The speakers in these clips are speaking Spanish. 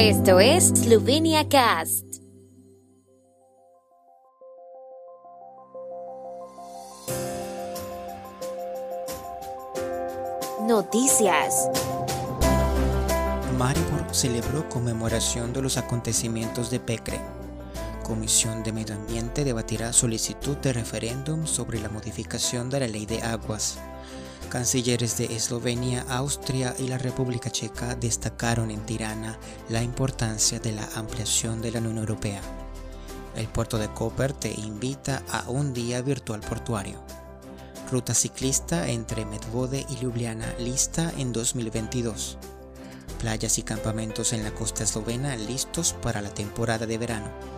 Esto es Slovenia Cast. Noticias. Maribor celebró conmemoración de los acontecimientos de Pecre. Comisión de Medio Ambiente debatirá solicitud de referéndum sobre la modificación de la ley de aguas. Cancilleres de Eslovenia, Austria y la República Checa destacaron en Tirana la importancia de la ampliación de la Unión Europea. El puerto de Koper te invita a un día virtual portuario. Ruta ciclista entre Medvode y Ljubljana lista en 2022. Playas y campamentos en la costa eslovena listos para la temporada de verano.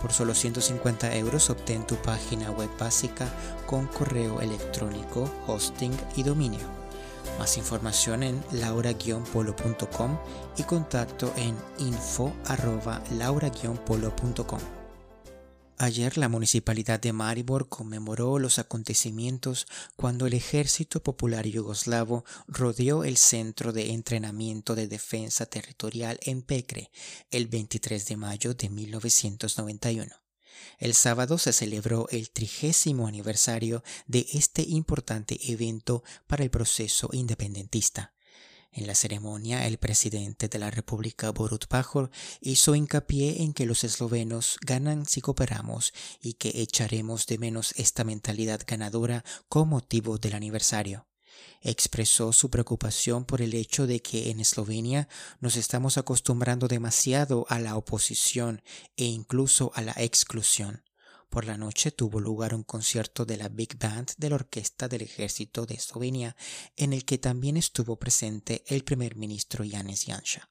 Por solo 150 euros obtén tu página web básica con correo electrónico, hosting y dominio. Más información en laura-polo.com y contacto en info.laura-polo.com. Ayer la Municipalidad de Maribor conmemoró los acontecimientos cuando el Ejército Popular Yugoslavo rodeó el Centro de Entrenamiento de Defensa Territorial en Pecre el 23 de mayo de 1991. El sábado se celebró el trigésimo aniversario de este importante evento para el proceso independentista. En la ceremonia, el presidente de la República Borut Pajor hizo hincapié en que los eslovenos ganan si cooperamos y que echaremos de menos esta mentalidad ganadora con motivo del aniversario. Expresó su preocupación por el hecho de que en Eslovenia nos estamos acostumbrando demasiado a la oposición e incluso a la exclusión. Por la noche tuvo lugar un concierto de la Big Band de la Orquesta del Ejército de Eslovenia, en el que también estuvo presente el primer ministro Janes Janša.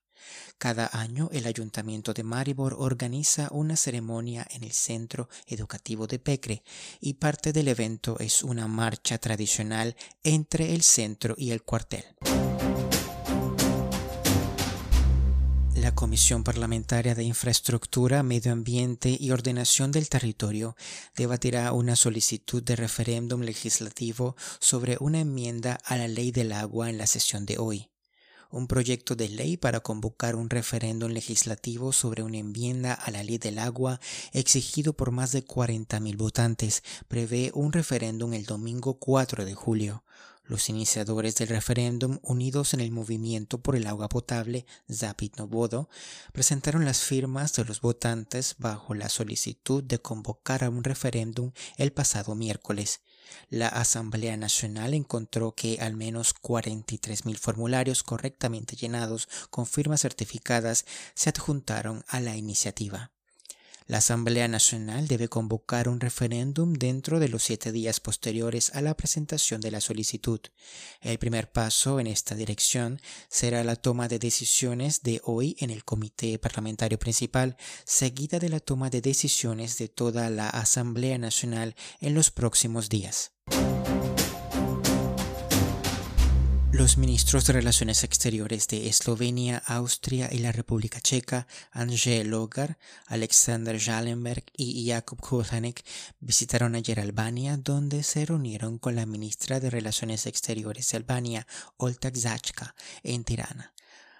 Cada año el Ayuntamiento de Maribor organiza una ceremonia en el Centro Educativo de Pecre y parte del evento es una marcha tradicional entre el centro y el cuartel. La Comisión Parlamentaria de Infraestructura, Medio Ambiente y Ordenación del Territorio debatirá una solicitud de referéndum legislativo sobre una enmienda a la ley del agua en la sesión de hoy. Un proyecto de ley para convocar un referéndum legislativo sobre una enmienda a la ley del agua exigido por más de 40.000 votantes prevé un referéndum el domingo 4 de julio. Los iniciadores del referéndum, unidos en el movimiento por el agua potable Zapit Novodo, presentaron las firmas de los votantes bajo la solicitud de convocar a un referéndum el pasado miércoles. La Asamblea Nacional encontró que al menos 43.000 formularios correctamente llenados con firmas certificadas se adjuntaron a la iniciativa. La Asamblea Nacional debe convocar un referéndum dentro de los siete días posteriores a la presentación de la solicitud. El primer paso en esta dirección será la toma de decisiones de hoy en el Comité Parlamentario Principal, seguida de la toma de decisiones de toda la Asamblea Nacional en los próximos días. Los ministros de Relaciones Exteriores de Eslovenia, Austria y la República Checa, Andrzej Logar, Alexander Jalenberg y Jakub Kulhanek, visitaron ayer Albania, donde se reunieron con la ministra de Relaciones Exteriores de Albania, Olta Zachka, en Tirana.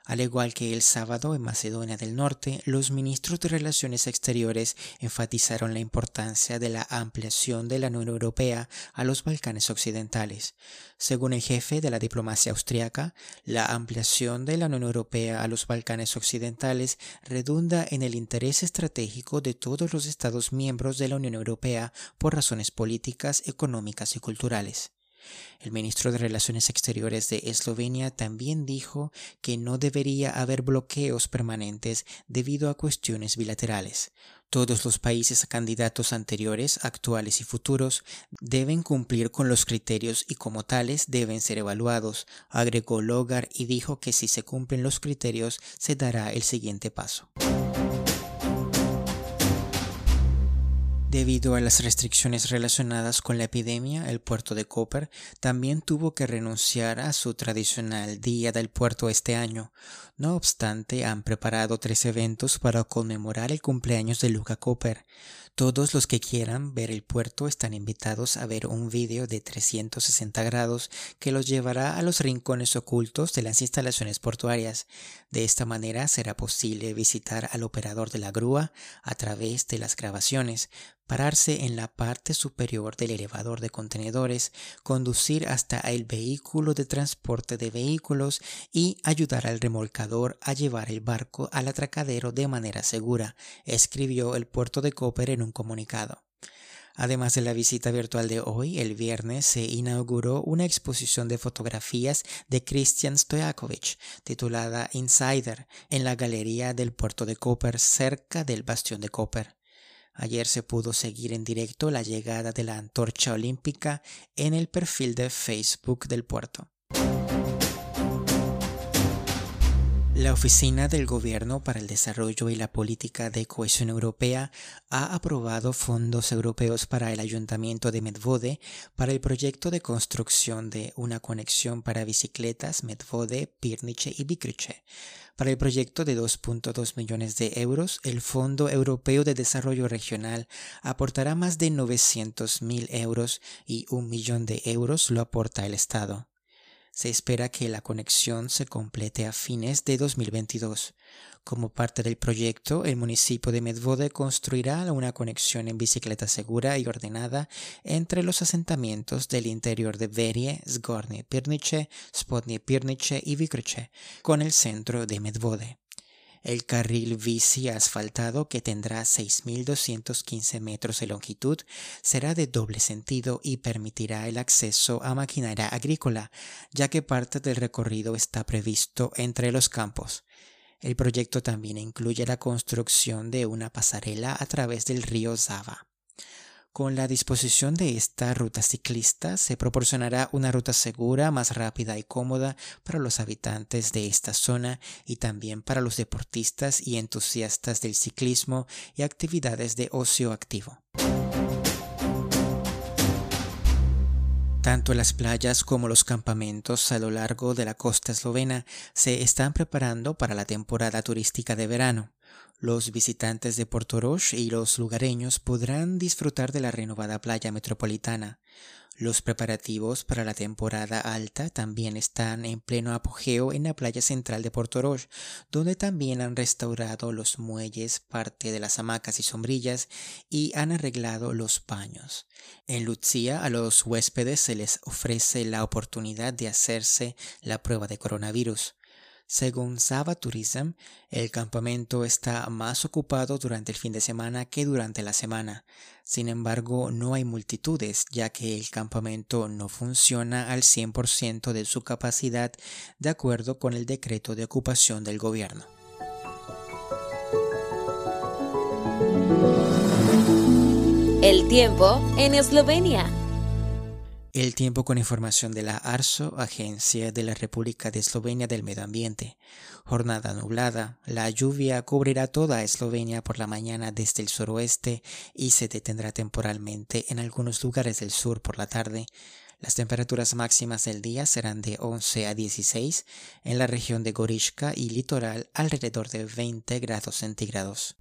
Al igual que el sábado en Macedonia del Norte, los ministros de Relaciones Exteriores enfatizaron la importancia de la ampliación de la Unión Europea a los Balcanes Occidentales. Según el jefe de la diplomacia austriaca, la ampliación de la Unión Europea a los Balcanes Occidentales redunda en el interés estratégico de todos los Estados miembros de la Unión Europea por razones políticas, económicas y culturales. El ministro de Relaciones Exteriores de Eslovenia también dijo que no debería haber bloqueos permanentes debido a cuestiones bilaterales. Todos los países candidatos anteriores, actuales y futuros deben cumplir con los criterios y como tales deben ser evaluados, agregó Logar y dijo que si se cumplen los criterios se dará el siguiente paso. Debido a las restricciones relacionadas con la epidemia, el puerto de Koper también tuvo que renunciar a su tradicional Día del Puerto este año. No obstante, han preparado tres eventos para conmemorar el cumpleaños de Luca Koper. Todos los que quieran ver el puerto están invitados a ver un vídeo de 360 grados que los llevará a los rincones ocultos de las instalaciones portuarias. De esta manera será posible visitar al operador de la grúa a través de las grabaciones, pararse en la parte superior del elevador de contenedores, conducir hasta el vehículo de transporte de vehículos y ayudar al remolcador a llevar el barco al atracadero de manera segura, escribió el puerto de Cooper en un comunicado. Además de la visita virtual de hoy, el viernes se inauguró una exposición de fotografías de Christian Stojakovic titulada Insider en la galería del puerto de Cooper cerca del bastión de Cooper. Ayer se pudo seguir en directo la llegada de la antorcha olímpica en el perfil de Facebook del puerto. La Oficina del Gobierno para el Desarrollo y la Política de Cohesión Europea ha aprobado fondos europeos para el Ayuntamiento de Medvode para el proyecto de construcción de una conexión para bicicletas Medvode, Pirnice y Bikrice. Para el proyecto de 2.2 millones de euros, el Fondo Europeo de Desarrollo Regional aportará más de 900 mil euros y un millón de euros lo aporta el Estado. Se espera que la conexión se complete a fines de 2022. Como parte del proyecto, el municipio de Medvode construirá una conexión en bicicleta segura y ordenada entre los asentamientos del interior de Verie, Zgorny Pirnice, Spodnie Pirnice y Vikrice, con el centro de Medvode. El carril bici asfaltado, que tendrá 6.215 metros de longitud, será de doble sentido y permitirá el acceso a maquinaria agrícola, ya que parte del recorrido está previsto entre los campos. El proyecto también incluye la construcción de una pasarela a través del río Zava. Con la disposición de esta ruta ciclista se proporcionará una ruta segura, más rápida y cómoda para los habitantes de esta zona y también para los deportistas y entusiastas del ciclismo y actividades de ocio activo. Tanto las playas como los campamentos a lo largo de la costa eslovena se están preparando para la temporada turística de verano. Los visitantes de Portorož y los lugareños podrán disfrutar de la renovada playa metropolitana. Los preparativos para la temporada alta también están en pleno apogeo en la playa central de Portorož, donde también han restaurado los muelles, parte de las hamacas y sombrillas y han arreglado los baños. En Lucia a los huéspedes se les ofrece la oportunidad de hacerse la prueba de coronavirus. Según Sava Tourism, el campamento está más ocupado durante el fin de semana que durante la semana. Sin embargo, no hay multitudes, ya que el campamento no funciona al 100% de su capacidad de acuerdo con el decreto de ocupación del gobierno. El tiempo en Eslovenia. El tiempo con información de la ARSO, Agencia de la República de Eslovenia del Medio Ambiente. Jornada nublada. La lluvia cubrirá toda Eslovenia por la mañana desde el suroeste y se detendrá temporalmente en algunos lugares del sur por la tarde. Las temperaturas máximas del día serán de 11 a 16 en la región de Gorishka y litoral alrededor de 20 grados centígrados.